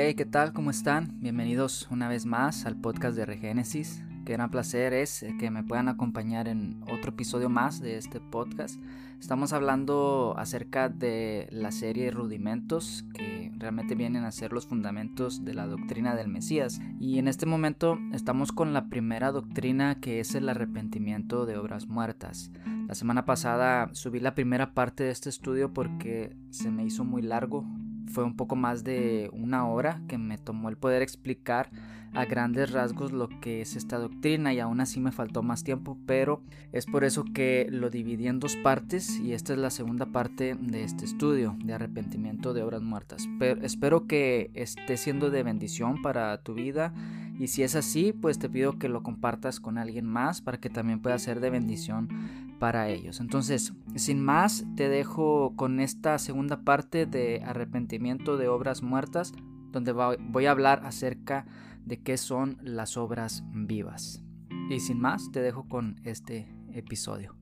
Hey, ¿qué tal? ¿Cómo están? Bienvenidos una vez más al podcast de Regénesis. Qué gran placer es eh, que me puedan acompañar en otro episodio más de este podcast. Estamos hablando acerca de la serie Rudimentos que realmente vienen a ser los fundamentos de la doctrina del Mesías. Y en este momento estamos con la primera doctrina que es el arrepentimiento de obras muertas. La semana pasada subí la primera parte de este estudio porque se me hizo muy largo fue un poco más de una hora que me tomó el poder explicar a grandes rasgos lo que es esta doctrina y aún así me faltó más tiempo, pero es por eso que lo dividí en dos partes y esta es la segunda parte de este estudio de arrepentimiento de obras muertas. Pero espero que esté siendo de bendición para tu vida y si es así, pues te pido que lo compartas con alguien más para que también pueda ser de bendición para ellos. Entonces, sin más, te dejo con esta segunda parte de arrepentimiento de obras muertas, donde voy a hablar acerca de qué son las obras vivas. Y sin más, te dejo con este episodio.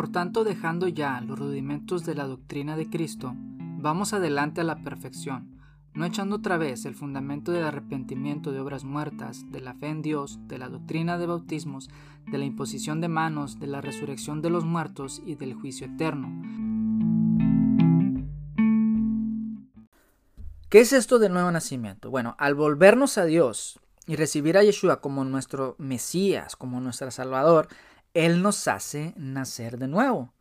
Por tanto, dejando ya los rudimentos de la doctrina de Cristo, vamos adelante a la perfección, no echando otra vez el fundamento del arrepentimiento de obras muertas, de la fe en Dios, de la doctrina de bautismos, de la imposición de manos, de la resurrección de los muertos y del juicio eterno. ¿Qué es esto del nuevo nacimiento? Bueno, al volvernos a Dios y recibir a Yeshua como nuestro Mesías, como nuestro Salvador, él nos hace nacer de nuevo.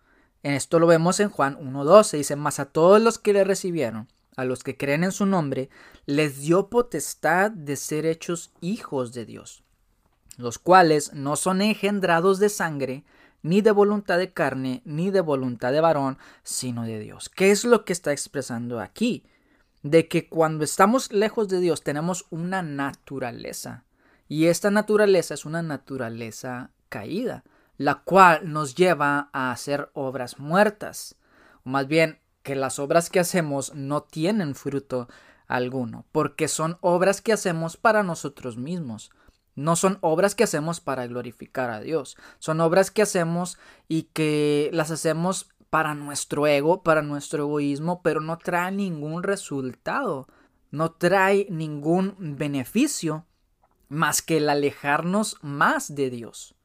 En esto lo vemos en Juan 1.12. Dice, mas a todos los que le recibieron, a los que creen en su nombre, les dio potestad de ser hechos hijos de Dios, los cuales no son engendrados de sangre, ni de voluntad de carne, ni de voluntad de varón, sino de Dios. ¿Qué es lo que está expresando aquí? De que cuando estamos lejos de Dios tenemos una naturaleza. Y esta naturaleza es una naturaleza caída la cual nos lleva a hacer obras muertas, más bien que las obras que hacemos no tienen fruto alguno, porque son obras que hacemos para nosotros mismos. No son obras que hacemos para glorificar a Dios, son obras que hacemos y que las hacemos para nuestro ego, para nuestro egoísmo, pero no trae ningún resultado, no trae ningún beneficio más que el alejarnos más de Dios.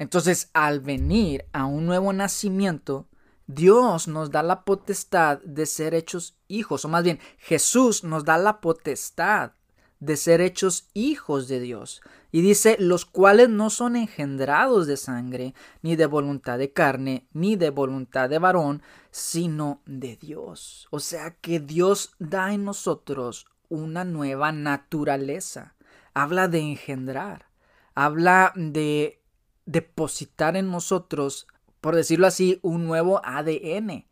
Entonces, al venir a un nuevo nacimiento, Dios nos da la potestad de ser hechos hijos, o más bien, Jesús nos da la potestad de ser hechos hijos de Dios. Y dice, los cuales no son engendrados de sangre, ni de voluntad de carne, ni de voluntad de varón, sino de Dios. O sea que Dios da en nosotros una nueva naturaleza. Habla de engendrar, habla de depositar en nosotros, por decirlo así, un nuevo ADN,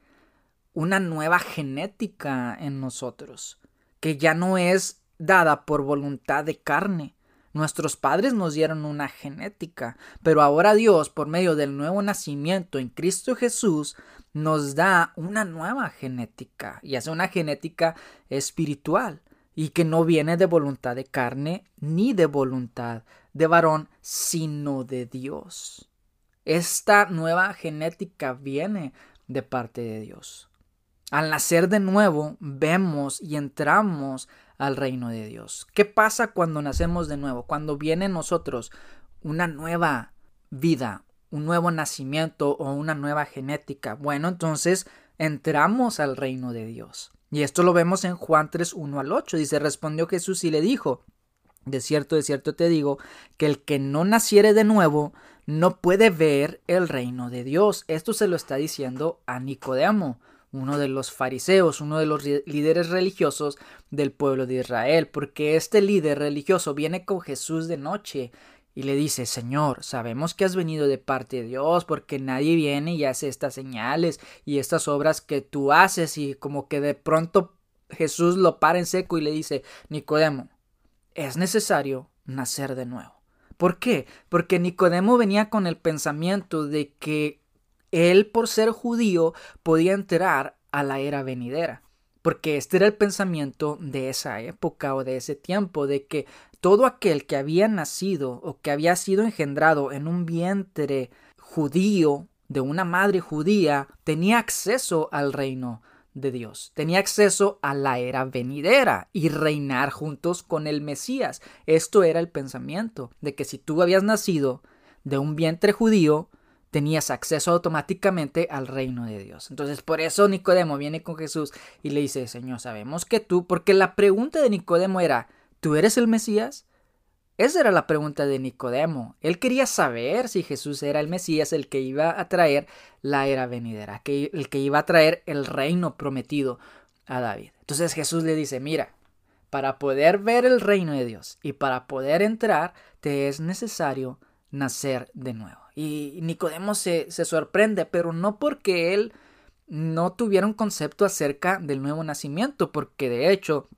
una nueva genética en nosotros, que ya no es dada por voluntad de carne. Nuestros padres nos dieron una genética, pero ahora Dios, por medio del nuevo nacimiento en Cristo Jesús, nos da una nueva genética, y es una genética espiritual, y que no viene de voluntad de carne ni de voluntad de varón, sino de Dios. Esta nueva genética viene de parte de Dios. Al nacer de nuevo, vemos y entramos al reino de Dios. ¿Qué pasa cuando nacemos de nuevo? Cuando viene en nosotros una nueva vida, un nuevo nacimiento o una nueva genética. Bueno, entonces entramos al reino de Dios. Y esto lo vemos en Juan 3, 1 al 8. Dice, respondió Jesús y le dijo, de cierto, de cierto te digo, que el que no naciere de nuevo no puede ver el reino de Dios. Esto se lo está diciendo a Nicodemo, uno de los fariseos, uno de los líderes religiosos del pueblo de Israel, porque este líder religioso viene con Jesús de noche y le dice, Señor, sabemos que has venido de parte de Dios, porque nadie viene y hace estas señales y estas obras que tú haces, y como que de pronto Jesús lo para en seco y le dice, Nicodemo, es necesario nacer de nuevo. ¿Por qué? Porque Nicodemo venía con el pensamiento de que él, por ser judío, podía entrar a la era venidera. porque este era el pensamiento de esa época o de ese tiempo, de que todo aquel que había nacido o que había sido engendrado en un vientre judío de una madre judía tenía acceso al reino de Dios, tenía acceso a la era venidera y reinar juntos con el Mesías. Esto era el pensamiento de que si tú habías nacido de un vientre judío, tenías acceso automáticamente al reino de Dios. Entonces, por eso Nicodemo viene con Jesús y le dice, Señor, sabemos que tú, porque la pregunta de Nicodemo era, ¿tú eres el Mesías? Esa era la pregunta de Nicodemo. Él quería saber si Jesús era el Mesías, el que iba a traer la era venidera, el que iba a traer el reino prometido a David. Entonces Jesús le dice, mira, para poder ver el reino de Dios y para poder entrar, te es necesario nacer de nuevo. Y Nicodemo se, se sorprende, pero no porque él no tuviera un concepto acerca del nuevo nacimiento, porque de hecho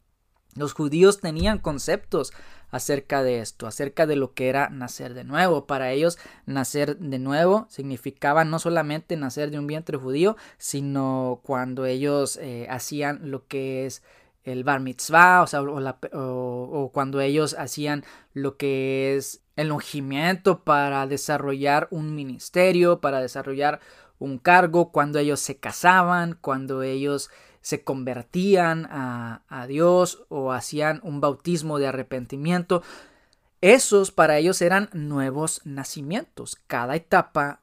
los judíos tenían conceptos acerca de esto, acerca de lo que era nacer de nuevo. Para ellos, nacer de nuevo significaba no solamente nacer de un vientre judío, sino cuando ellos eh, hacían lo que es el bar mitzvah, o, sea, o, cuando ellos hacían lo que es el ungimiento para desarrollar un ministerio, para desarrollar un cargo, cuando ellos se casaban, cuando ellos se convertían a, a Dios o hacían un bautismo de arrepentimiento. Esos para ellos eran nuevos nacimientos, cada etapa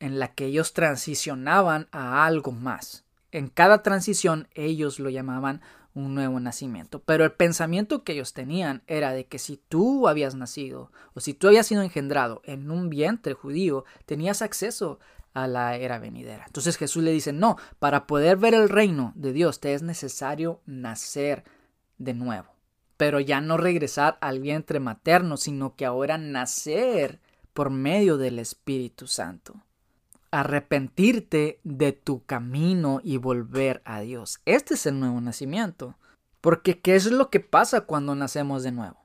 en la que ellos transicionaban a algo más. En cada transición ellos lo llamaban un nuevo nacimiento. Pero el pensamiento que ellos tenían era de que si tú habías nacido o si tú habías sido engendrado en un vientre judío, tenías acceso a la era venidera. Entonces Jesús le dice, no, para poder ver el reino de Dios te es necesario nacer de nuevo. Pero ya no regresar al vientre materno, sino que ahora nacer por medio del Espíritu Santo. Arrepentirte de tu camino y volver a Dios. Este es el nuevo nacimiento. Porque ¿qué es lo que pasa cuando nacemos de nuevo?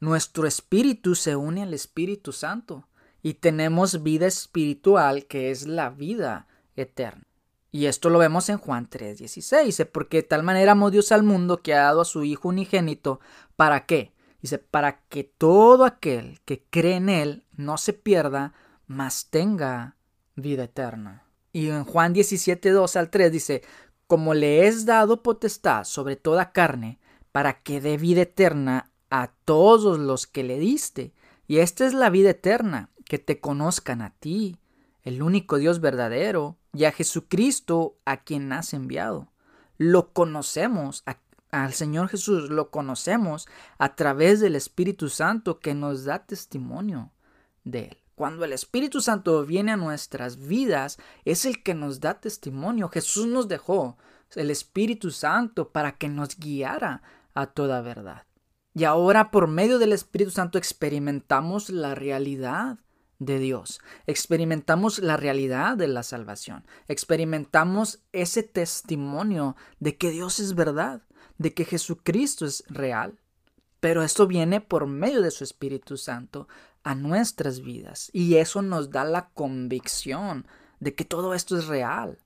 Nuestro espíritu se une al Espíritu Santo y tenemos vida espiritual que es la vida eterna. Y esto lo vemos en Juan 3:16. Dice, porque de tal manera amó Dios al mundo que ha dado a su Hijo unigénito. ¿Para qué? Dice, para que todo aquel que cree en Él no se pierda, mas tenga vida eterna. Y en Juan 17:2 al 3 dice, como le es dado potestad sobre toda carne, para que dé vida eterna a todos los que le diste. Y esta es la vida eterna, que te conozcan a ti, el único Dios verdadero, y a Jesucristo a quien has enviado. Lo conocemos, al Señor Jesús lo conocemos a través del Espíritu Santo que nos da testimonio de Él. Cuando el Espíritu Santo viene a nuestras vidas, es el que nos da testimonio. Jesús nos dejó el Espíritu Santo para que nos guiara a toda verdad. Y ahora por medio del Espíritu Santo experimentamos la realidad de Dios. Experimentamos la realidad de la salvación. Experimentamos ese testimonio de que Dios es verdad, de que Jesucristo es real. Pero esto viene por medio de su Espíritu Santo a nuestras vidas. Y eso nos da la convicción de que todo esto es real.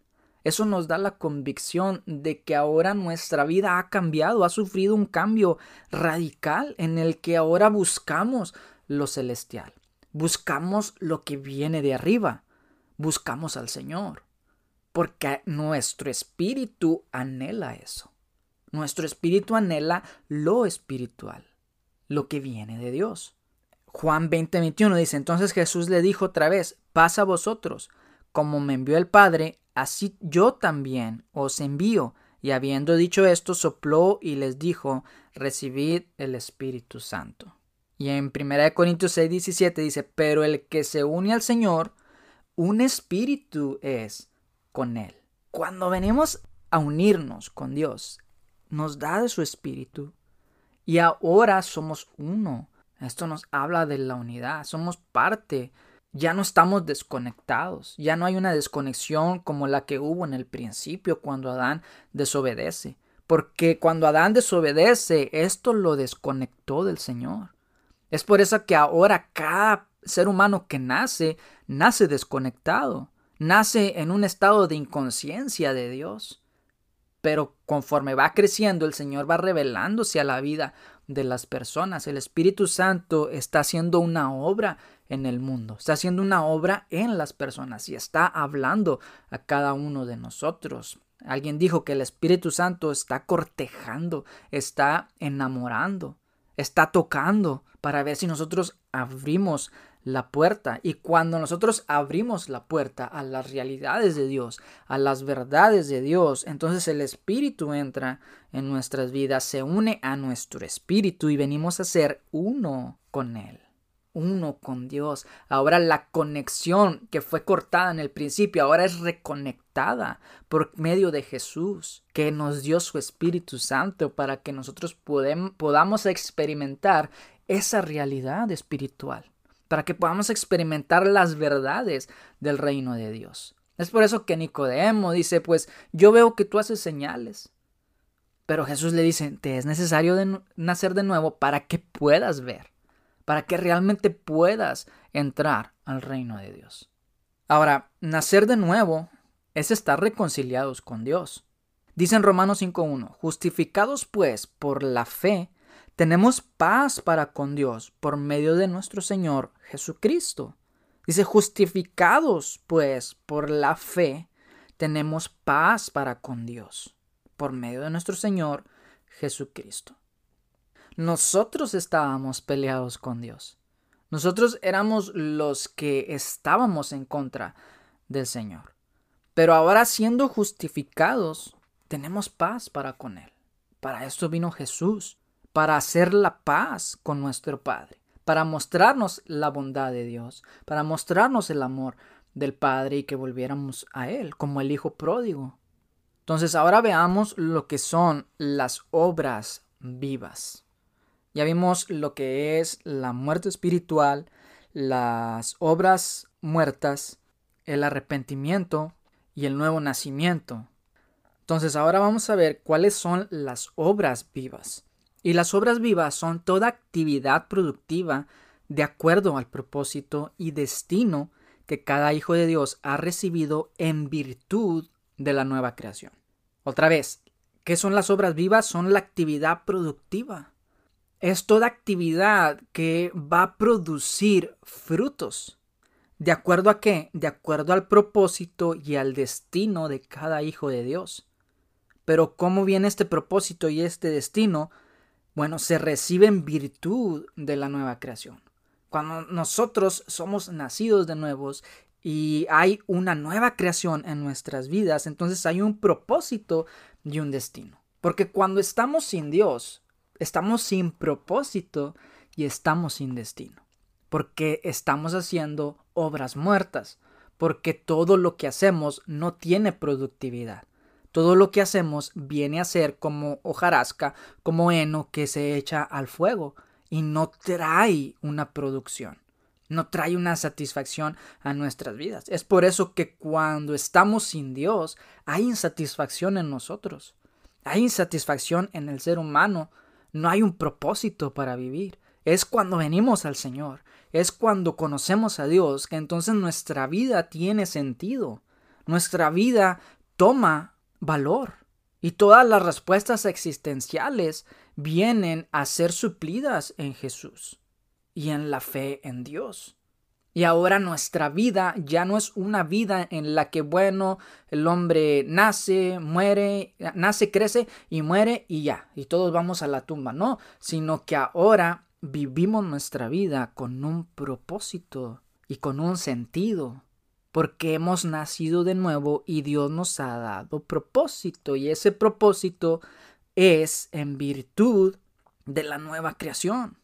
Eso nos da la convicción de que ahora nuestra vida ha cambiado, ha sufrido un cambio radical en el que ahora buscamos lo celestial. Buscamos lo que viene de arriba. Buscamos al Señor. Porque nuestro espíritu anhela eso. Nuestro espíritu anhela lo espiritual, lo que viene de Dios. Juan 20:21 dice, entonces Jesús le dijo otra vez, pasa a vosotros, como me envió el Padre, así yo también os envío. Y habiendo dicho esto, sopló y les dijo, recibid el Espíritu Santo. Y en 1 Corintios 6, 17 dice, pero el que se une al Señor, un espíritu es con Él. Cuando venimos a unirnos con Dios, nos da de su espíritu y ahora somos uno. Esto nos habla de la unidad, somos parte. Ya no estamos desconectados, ya no hay una desconexión como la que hubo en el principio cuando Adán desobedece. Porque cuando Adán desobedece, esto lo desconectó del Señor. Es por eso que ahora cada ser humano que nace, nace desconectado, nace en un estado de inconsciencia de Dios. pero conforme va creciendo, el Señor va revelándose a la vida de las personas. El Espíritu Santo está haciendo una obra en el mundo, está haciendo una obra en las personas y está hablando a cada uno de nosotros. Alguien dijo que el Espíritu Santo está cortejando, está enamorando, está tocando para ver si nosotros abrimos la puerta. Y cuando nosotros abrimos la puerta a las realidades de Dios, a las verdades de Dios, entonces el Espíritu entra en nuestras vidas, se une a nuestro Espíritu y venimos a ser uno con Él uno con Dios. Ahora la conexión que fue cortada en el principio, ahora es reconectada por medio de Jesús, que nos dio su Espíritu Santo para que nosotros podamos experimentar esa realidad espiritual para que podamos experimentar las verdades del reino de Dios. Es por eso que Nicodemo dice, pues yo veo que tú haces señales. Pero Jesús le dice, te es necesario nacer de nuevo para que puedas ver, para que realmente puedas entrar al reino de Dios. Ahora, nacer de nuevo es estar reconciliados con Dios. Dice en Romanos 5.1, justificados pues por la fe, tenemos paz para con Dios por medio de nuestro Señor Jesucristo. Dice, justificados pues por la fe, tenemos paz para con Dios por medio de nuestro Señor Jesucristo. Nosotros estábamos peleados con Dios. Nosotros éramos los que estábamos en contra del Señor. Pero ahora siendo justificados, tenemos paz para con Él. Para esto vino Jesús para hacer la paz con nuestro Padre, para mostrarnos la bondad de Dios, para mostrarnos el amor del Padre y que volviéramos a Él como el Hijo pródigo. Entonces ahora veamos lo que son las obras vivas. Ya vimos lo que es la muerte espiritual, las obras muertas, el arrepentimiento y el nuevo nacimiento. Entonces ahora vamos a ver cuáles son las obras vivas. Y las obras vivas son toda actividad productiva de acuerdo al propósito y destino que cada hijo de Dios ha recibido en virtud de la nueva creación. Otra vez, ¿qué son las obras vivas? Son la actividad productiva. Es toda actividad que va a producir frutos. ¿De acuerdo a qué? De acuerdo al propósito y al destino de cada hijo de Dios. Pero ¿cómo viene este propósito y este destino? bueno, se recibe en virtud de la nueva creación. Cuando nosotros somos nacidos de nuevos y hay una nueva creación en nuestras vidas, entonces hay un propósito y un destino. Porque cuando estamos sin Dios, estamos sin propósito y estamos sin destino. Porque estamos haciendo obras muertas. Porque todo lo que hacemos no tiene productividad. Todo lo que hacemos viene a ser como hojarasca, como heno que se echa al fuego y no trae una producción, no trae una satisfacción a nuestras vidas. Es por eso que cuando estamos sin Dios hay insatisfacción en nosotros, hay insatisfacción en el ser humano, no hay un propósito para vivir. Es cuando venimos al Señor, es cuando conocemos a Dios que entonces nuestra vida tiene sentido, nuestra vida toma valor. Y todas las respuestas existenciales vienen a ser suplidas en Jesús y en la fe en Dios. Y ahora nuestra vida ya no es una vida en la que, bueno, el hombre nace, muere, nace, crece y muere y ya, y todos vamos a la tumba, no, sino que ahora vivimos nuestra vida con un propósito y con un sentido porque hemos nacido de nuevo y Dios nos ha dado propósito y ese propósito es en virtud de la nueva creación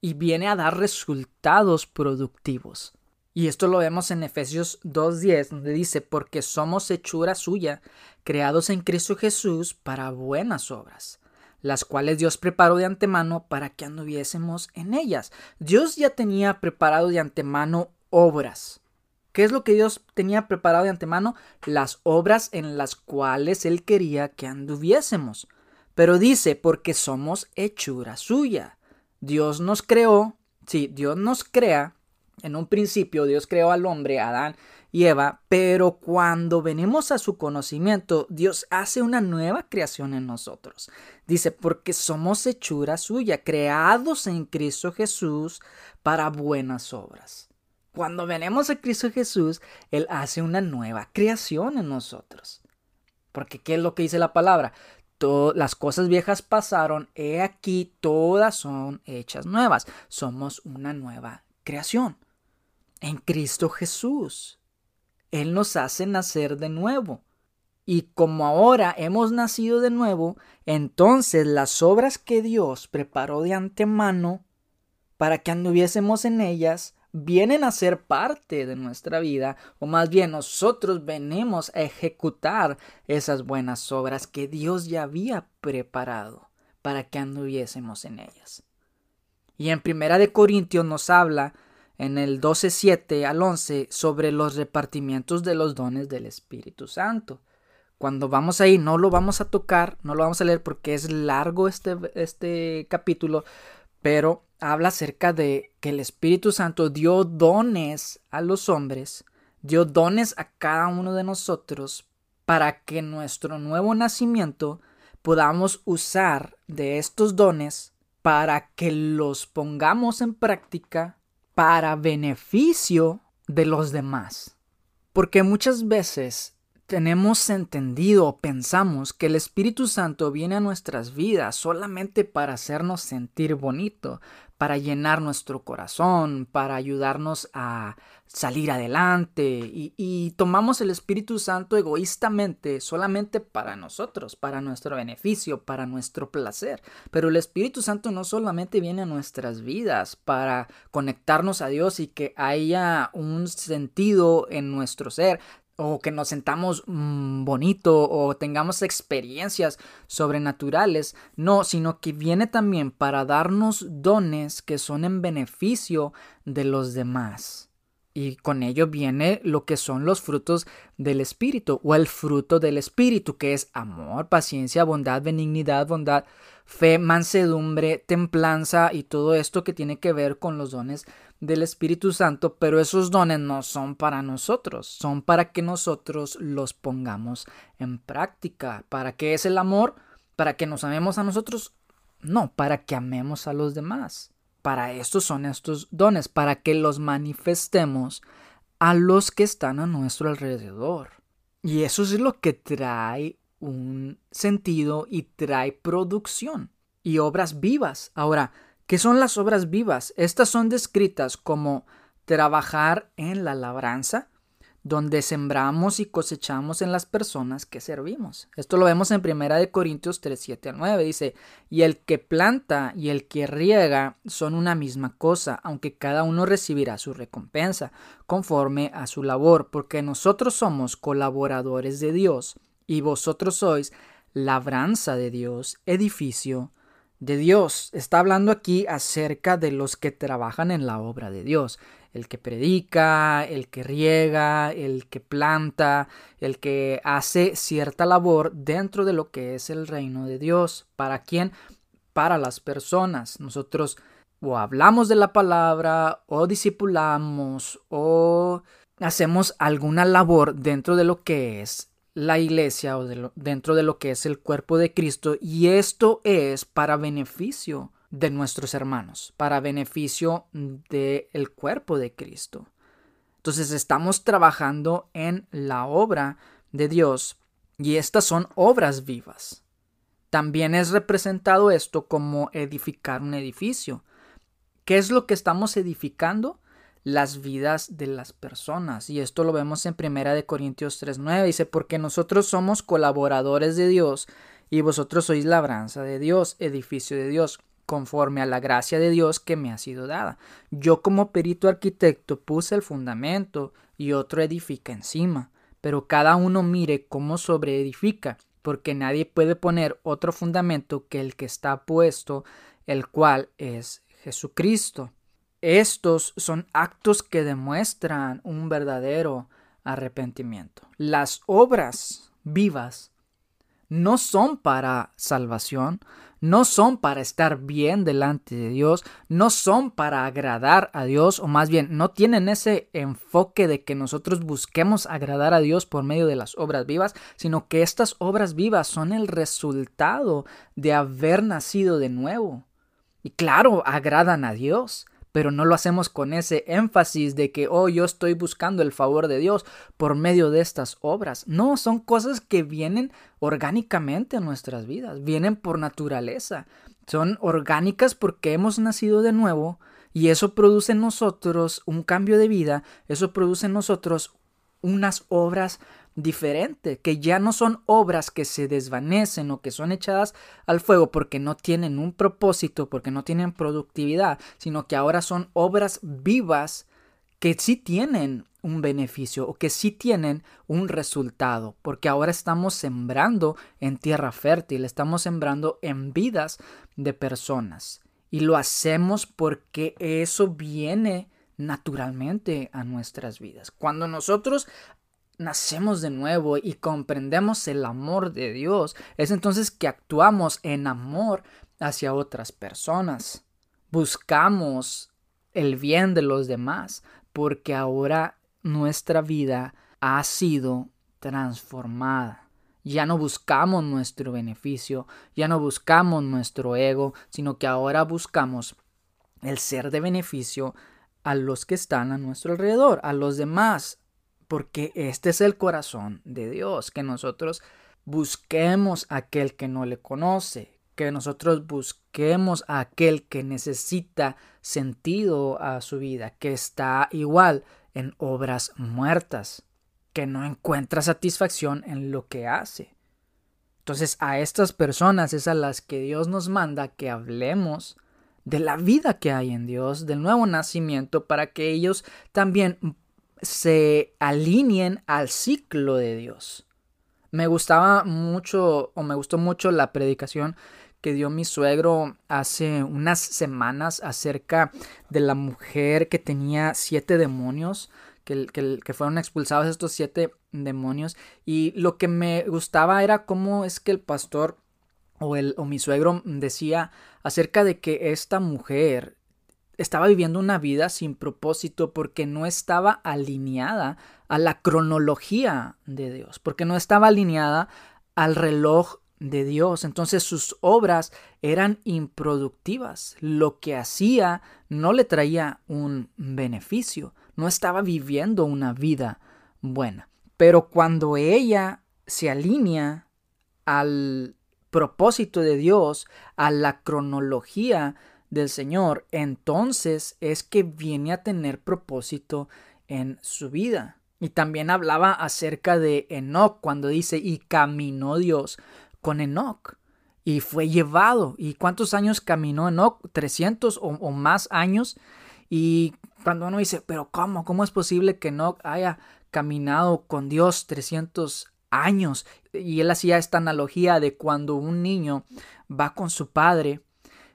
y viene a dar resultados productivos. Y esto lo vemos en Efesios 2.10, donde dice, porque somos hechura suya, creados en Cristo Jesús para buenas obras, las cuales Dios preparó de antemano para que anduviésemos en ellas. Dios ya tenía preparado de antemano obras ¿Qué es lo que Dios tenía preparado de antemano? Las obras en las cuales Él quería que anduviésemos. Pero dice, porque somos hechura suya. Dios nos creó, sí, Dios nos crea En un principio Dios creó al hombre, Adán y Eva, pero cuando venimos a su conocimiento, Dios hace una nueva creación en nosotros. Dice, porque somos hechura suya, creados en Cristo Jesús para buenas obras. Cuando venimos a Cristo Jesús, Él hace una nueva creación en nosotros. Porque ¿qué es lo que dice la palabra? las cosas viejas pasaron, he aquí todas son hechas nuevas. Somos una nueva creación en Cristo Jesús. Él nos hace nacer de nuevo. Y como ahora hemos nacido de nuevo, entonces las obras que Dios preparó de antemano para que anduviésemos en ellas, vienen a ser parte de nuestra vida, o más bien nosotros venimos a ejecutar esas buenas obras que Dios ya había preparado para que anduviésemos en ellas. Y en Primera de Corintios nos habla en el 12.7 al 11 sobre los repartimientos de los dones del Espíritu Santo. Cuando vamos ahí, no lo vamos a tocar, no lo vamos a leer porque es largo este, este capítulo, pero habla acerca de que el Espíritu Santo dio dones a los hombres, dio dones a cada uno de nosotros para que nuestro nuevo nacimiento podamos usar de estos dones para que los pongamos en práctica para beneficio de los demás. Porque muchas veces tenemos entendido o pensamos que el Espíritu Santo viene a nuestras vidas solamente para hacernos sentir bonito, para llenar nuestro corazón, para ayudarnos a salir adelante y, tomamos el Espíritu Santo egoístamente solamente para nosotros, para nuestro beneficio, para nuestro placer. Pero el Espíritu Santo no solamente viene a nuestras vidas para conectarnos a Dios y que haya un sentido en nuestro ser, o que nos sentamos mm, bonito o tengamos experiencias sobrenaturales, no, sino que viene también para darnos dones que son en beneficio de los demás. Y con ello viene lo que son los frutos del Espíritu o el fruto del Espíritu, que es amor, paciencia, bondad, benignidad, bondad, fe, mansedumbre, templanza y todo esto que tiene que ver con los dones del Espíritu Santo, pero esos dones no son para nosotros, son para que nosotros los pongamos en práctica. ¿Para qué es el amor? ¿Para que nos amemos a nosotros? No, para que amemos a los demás. Para esto son estos dones, para que los manifestemos a los que están a nuestro alrededor. Y eso es lo que trae un sentido y trae producción y obras vivas. Ahora, ¿qué son las obras vivas? Estas son descritas como trabajar en la labranza, donde sembramos y cosechamos en las personas que servimos. Esto lo vemos en Primera de Corintios 3, 7 al 9. Dice, y el que planta y el que riega son una misma cosa, aunque cada uno recibirá su recompensa, conforme a su labor, porque nosotros somos colaboradores de Dios, y vosotros sois labranza de Dios, edificio de Dios. Está hablando aquí acerca de los que trabajan en la obra de Dios el que predica, el que riega, el que planta, el que hace cierta labor dentro de lo que es el reino de Dios. ¿Para quién? Para las personas. Nosotros o hablamos de la palabra, o discipulamos, o hacemos alguna labor dentro de lo que es la iglesia o dentro de lo que es el cuerpo de Cristo y esto es para beneficio de nuestros hermanos, para beneficio del cuerpo de Cristo. Entonces estamos trabajando en la obra de Dios y estas son obras vivas. También es representado esto como edificar un edificio. ¿Qué es lo que estamos edificando? Las vidas de las personas. Y esto lo vemos en Primera de Corintios 3:9. Dice, porque nosotros somos colaboradores de Dios y vosotros sois labranza de Dios, edificio de Dios conforme a la gracia de Dios que me ha sido dada. Yo como perito arquitecto puse el fundamento y otro edifica encima, pero cada uno mire cómo sobreedifica, porque nadie puede poner otro fundamento que el que está puesto, el cual es Jesucristo. Estos son actos que demuestran un verdadero arrepentimiento. Las obras vivas no son para salvación, no son para estar bien delante de Dios, no son para agradar a Dios, o más bien no tienen ese enfoque de que nosotros busquemos agradar a Dios por medio de las obras vivas, sino que estas obras vivas son el resultado de haber nacido de nuevo. Y claro, agradan a Dios, pero no lo hacemos con ese énfasis de que, oh, yo estoy buscando el favor de Dios por medio de estas obras. No, son cosas que vienen orgánicamente a nuestras vidas, vienen por naturaleza, son orgánicas porque hemos nacido de nuevo y eso produce en nosotros un cambio de vida, eso produce en nosotros unas obras diferente, que ya no son obras que se desvanecen o que son echadas al fuego porque no tienen un propósito, porque no tienen productividad, sino que ahora son obras vivas que sí tienen un beneficio o que sí tienen un resultado, porque ahora estamos sembrando en tierra fértil, estamos sembrando en vidas de personas y lo hacemos porque eso viene naturalmente a nuestras vidas. Cuando nosotros nacemos de nuevo y comprendemos el amor de Dios, es entonces que actuamos en amor hacia otras personas. Buscamos el bien de los demás porque ahora nuestra vida ha sido transformada. Ya no buscamos nuestro beneficio, ya no buscamos nuestro ego, sino que ahora buscamos el ser de beneficio a los que están a nuestro alrededor, a los demás, porque este es el corazón de Dios, que nosotros busquemos a aquel que no le conoce, que nosotros busquemos a aquel que necesita sentido a su vida, que está igual en obras muertas, que no encuentra satisfacción en lo que hace. Entonces a estas personas es a las que Dios nos manda que hablemos de la vida que hay en Dios, del nuevo nacimiento, para que ellos también se alineen al ciclo de Dios. Me gustaba mucho o me gustó mucho la predicación que dio mi suegro hace unas semanas acerca de la mujer que tenía siete demonios, que, que, fueron expulsados estos siete demonios. Y lo que me gustaba era cómo es que el pastor o, el, o mi suegro decía acerca de que esta mujer estaba viviendo una vida sin propósito porque no estaba alineada a la cronología de Dios, porque no estaba alineada al reloj de Dios. Entonces sus obras eran improductivas. Lo que hacía no le traía un beneficio. No estaba viviendo una vida buena. Pero cuando ella se alinea al propósito de Dios, a la cronología del Señor, entonces es que viene a tener propósito en su vida. Y también hablaba acerca de Enoch cuando dice, y caminó Dios con Enoch. Y fue llevado. ¿Y cuántos años caminó Enoch? 300 o, más años. Y cuando uno dice, pero ¿cómo? ¿Cómo es posible que Enoch haya caminado con Dios 300 años? Y él hacía esta analogía de cuando un niño va con su padre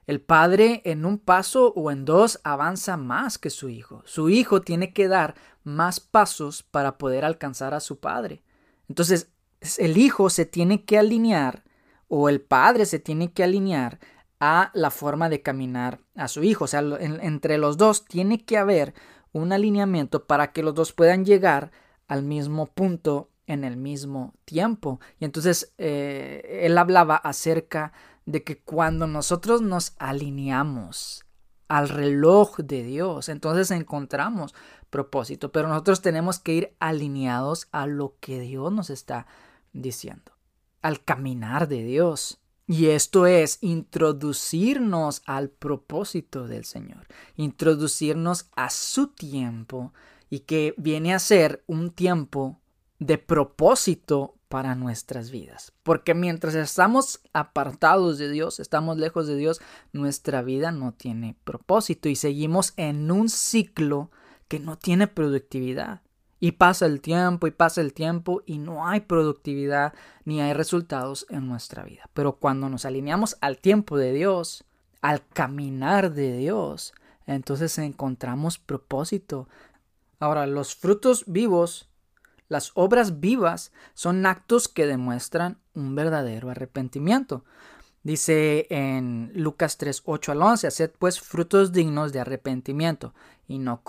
el padre en un paso o en dos avanza más que su hijo. Su hijo tiene que dar más pasos para poder alcanzar a su padre. Entonces, el hijo se tiene que alinear o el padre se tiene que alinear a la forma de caminar a su hijo. O sea, entre los dos tiene que haber un alineamiento para que los dos puedan llegar al mismo punto en el mismo tiempo. Y entonces eh, él hablaba acerca de que cuando nosotros nos alineamos al reloj de Dios, entonces encontramos propósito, pero nosotros tenemos que ir alineados a lo que Dios nos está diciendo, al caminar de Dios. Y esto es introducirnos al propósito del Señor, introducirnos a su tiempo y que viene a ser un tiempo de propósito para nuestras vidas. Porque mientras estamos apartados de Dios, estamos lejos de Dios, nuestra vida no tiene propósito y seguimos en un ciclo que no tiene productividad. Y pasa el tiempo y pasa el tiempo y no hay productividad ni hay resultados en nuestra vida. Pero cuando nos alineamos al tiempo de Dios, al caminar de Dios, entonces encontramos propósito. Ahora, los frutos vivos Las obras vivas son actos que demuestran un verdadero arrepentimiento. Dice en Lucas 3, 8 al 11, haced pues frutos dignos de arrepentimiento y no,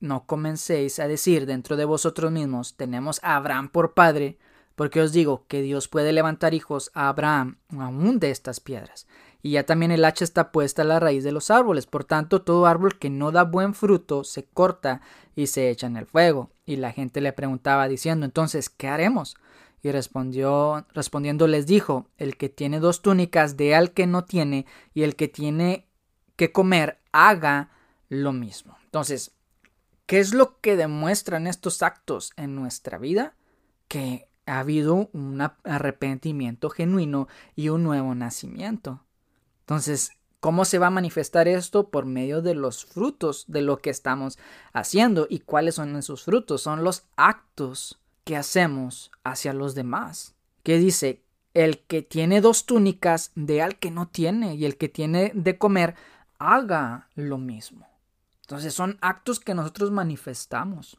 no comencéis a decir dentro de vosotros mismos, tenemos a Abraham por padre, porque os digo que Dios puede levantar hijos a Abraham aún de estas piedras. Y ya también el hacha está puesta a la raíz de los árboles, por tanto todo árbol que no da buen fruto se corta y se echa en el fuego. Y la gente le preguntaba diciendo, entonces, ¿qué haremos? Y respondió, respondiendo les dijo, el que tiene dos túnicas de al que no tiene, y el que tiene que comer, haga lo mismo. Entonces, ¿qué es lo que demuestran estos actos en nuestra vida? Que ha habido un arrepentimiento genuino y un nuevo nacimiento. Entonces, ¿cómo se va a manifestar esto? Por medio de los frutos de lo que estamos haciendo. ¿Y cuáles son esos frutos? Son los actos que hacemos hacia los demás. Que dice, el que tiene dos túnicas, de al que no tiene, y el que tiene de comer, haga lo mismo. Entonces son actos que nosotros manifestamos.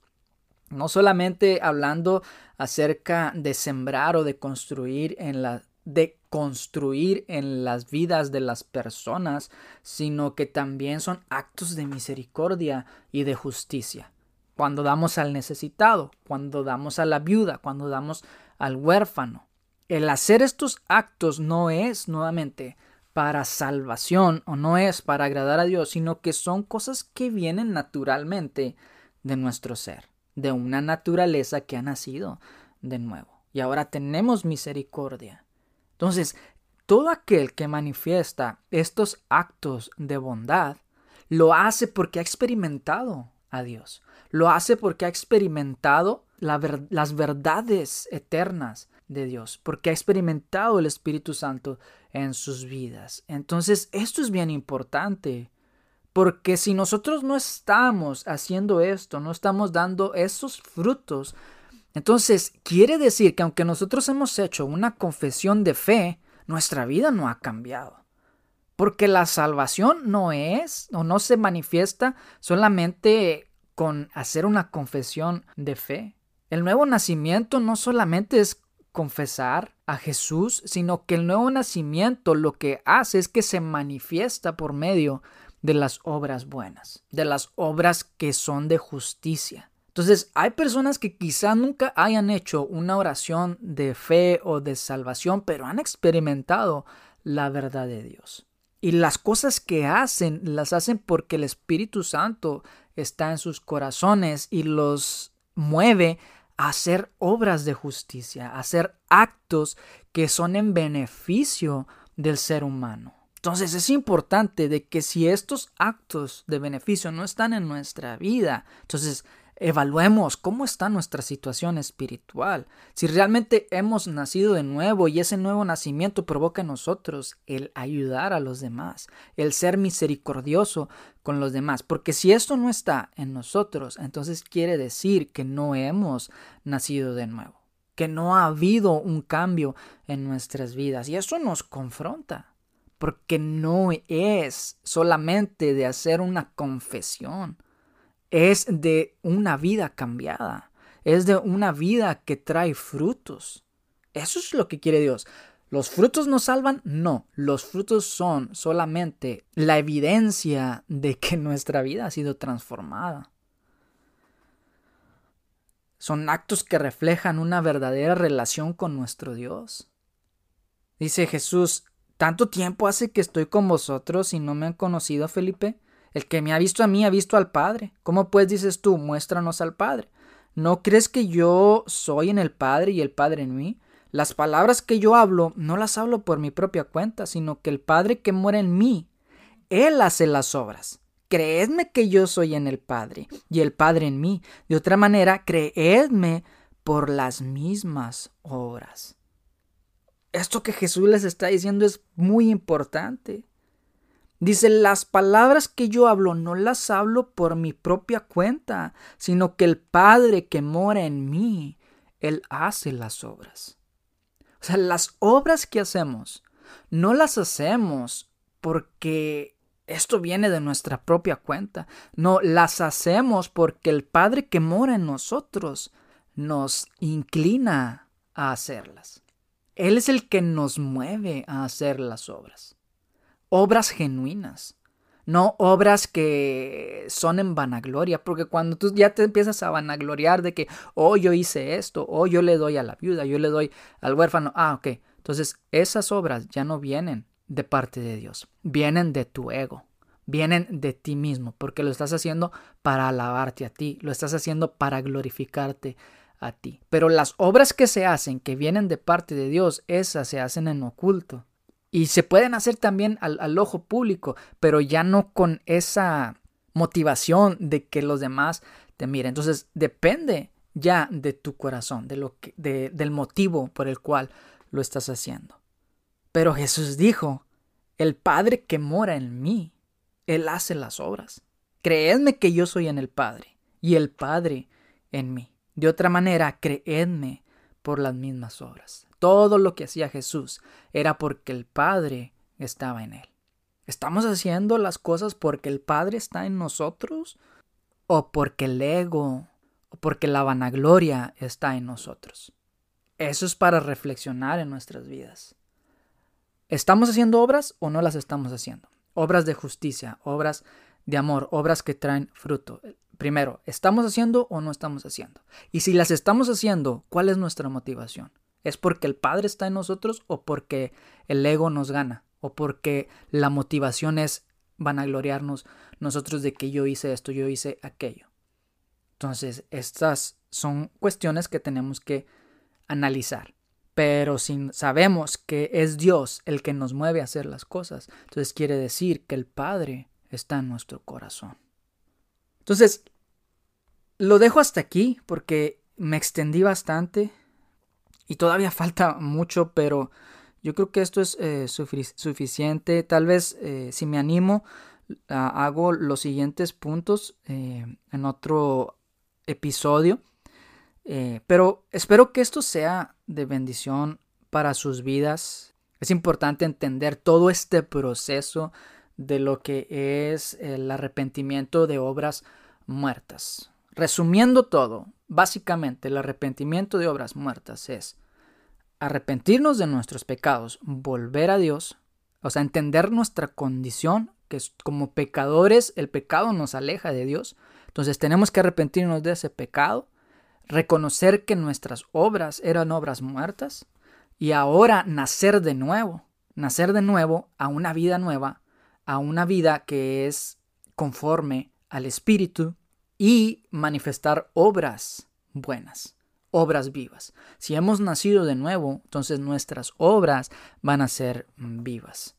No solamente hablando acerca de sembrar o de construir en la de construir en las vidas de las personas, sino que también son actos de misericordia y de justicia cuando damos al necesitado, cuando damos a la viuda, cuando damos al huérfano. El hacer estos actos no es nuevamente para salvación o no es para agradar a Dios, sino que son cosas que vienen naturalmente de nuestro ser, de una naturaleza que ha nacido de nuevo. Y ahora tenemos misericordia. Entonces, todo aquel que manifiesta estos actos de bondad, lo hace porque ha experimentado a Dios. Lo hace porque ha experimentado las verdades eternas de Dios, porque ha experimentado el Espíritu Santo en sus vidas. Entonces, esto es bien importante, porque si nosotros no estamos haciendo esto, no estamos dando esos frutos, entonces quiere decir que aunque nosotros hemos hecho una confesión de fe, nuestra vida no ha cambiado. Porque la salvación no es o no se manifiesta solamente con hacer una confesión de fe. El nuevo nacimiento no solamente es confesar a Jesús, sino que el nuevo nacimiento lo que hace es que se manifiesta por medio de las obras buenas, de las obras que son de justicia. Entonces, hay personas que quizá nunca hayan hecho una oración de fe o de salvación, pero han experimentado la verdad de Dios. Y las cosas que hacen, las hacen porque el Espíritu Santo está en sus corazones y los mueve a hacer obras de justicia, a hacer actos que son en beneficio del ser humano. Entonces es importante de que si estos actos de beneficio no están en nuestra vida, entonces Evaluemos cómo está nuestra situación espiritual, si realmente hemos nacido de nuevo y ese nuevo nacimiento provoca en nosotros el ayudar a los demás, el ser misericordioso con los demás, porque si esto no está en nosotros, entonces quiere decir que no hemos nacido de nuevo, que no ha habido un cambio en nuestras vidas. Y eso nos confronta, porque no es solamente de hacer una confesión, es de una vida cambiada, es de una vida que trae frutos. Eso es lo que quiere Dios. ¿Los frutos nos salvan? No, los frutos son solamente la evidencia de que nuestra vida ha sido transformada. Son actos que reflejan una verdadera relación con nuestro Dios. Dice Jesús, ¿tanto tiempo hace que estoy con vosotros y no me han conocido, Felipe? El que me ha visto a mí ha visto al Padre. ¿Cómo pues dices tú, muéstranos al Padre? ¿No crees que yo soy en el Padre y el Padre en mí? Las palabras que yo hablo no las hablo por mi propia cuenta, sino que el Padre que muere en mí, Él hace las obras. Creedme que yo soy en el Padre y el Padre en mí. De otra manera, creedme por las mismas obras. Esto que Jesús les está diciendo es muy importante. Dice, las palabras que yo hablo no las hablo por mi propia cuenta, sino que el Padre que mora en mí, Él hace las obras. O sea, las obras que hacemos, no las hacemos porque esto viene de nuestra propia cuenta. No, las hacemos porque el Padre que mora en nosotros nos inclina a hacerlas. Él es el que nos mueve a hacer las obras. Obras genuinas, no obras que son en vanagloria, porque cuando tú ya te empiezas a vanagloriar de que, oh, yo hice esto, oh, yo le doy a la viuda, yo le doy al huérfano, ah, ok, entonces esas obras ya no vienen de parte de Dios, vienen de tu ego, vienen de ti mismo, porque lo estás haciendo para alabarte a ti, lo estás haciendo para glorificarte a ti. Pero las obras que se hacen, que vienen de parte de Dios, esas se hacen en oculto. Y se pueden hacer también al, ojo público, pero ya no con esa motivación de que los demás te miren. Entonces depende ya de tu corazón, de lo que, del motivo por el cual lo estás haciendo. Pero Jesús dijo, el Padre que mora en mí, Él hace las obras. Creedme que yo soy en el Padre y el Padre en mí. De otra manera, creedme por las mismas obras. Todo lo que hacía Jesús era porque el Padre estaba en él. ¿Estamos haciendo las cosas porque el Padre está en nosotros? ¿O porque el ego o porque la vanagloria está en nosotros? Eso es para reflexionar en nuestras vidas. ¿Estamos haciendo obras o no las estamos haciendo? Obras de justicia, obras de amor, obras que traen fruto. Primero, ¿estamos haciendo o no estamos haciendo? Y si las estamos haciendo, ¿cuál es nuestra motivación? ¿Es porque el Padre está en nosotros o porque el ego nos gana? ¿O porque la motivación es vanagloriarnos nosotros de que yo hice esto, yo hice aquello? Entonces, estas son cuestiones que tenemos que analizar. Pero si sabemos que es Dios el que nos mueve a hacer las cosas, entonces quiere decir que el Padre está en nuestro corazón. Entonces, lo dejo hasta aquí porque me extendí bastante y todavía falta mucho, pero yo creo que esto es eh, suficiente. Tal vez eh, si me animo, hago los siguientes puntos eh, en otro episodio. pero espero que esto sea de bendición para sus vidas. Es importante entender todo este proceso de lo que es el arrepentimiento de obras muertas. Resumiendo todo, básicamente el arrepentimiento de obras muertas es arrepentirnos de nuestros pecados, volver a Dios, o sea, entender nuestra condición, que es como pecadores el pecado nos aleja de Dios, entonces tenemos que arrepentirnos de ese pecado, reconocer que nuestras obras eran obras muertas y ahora nacer de nuevo, nacer de nuevo a una vida nueva a una vida que es conforme al Espíritu y manifestar obras buenas, obras vivas. Si hemos nacido de nuevo, entonces nuestras obras van a ser vivas.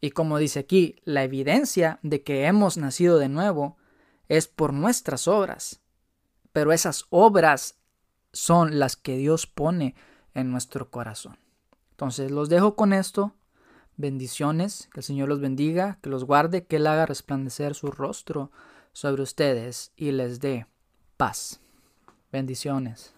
Y como dice aquí, la evidencia de que hemos nacido de nuevo es por nuestras obras. Pero esas obras son las que Dios pone en nuestro corazón. Entonces los dejo con esto bendiciones, que el Señor los bendiga, que los guarde, que Él haga resplandecer su rostro sobre ustedes y les dé paz. Bendiciones.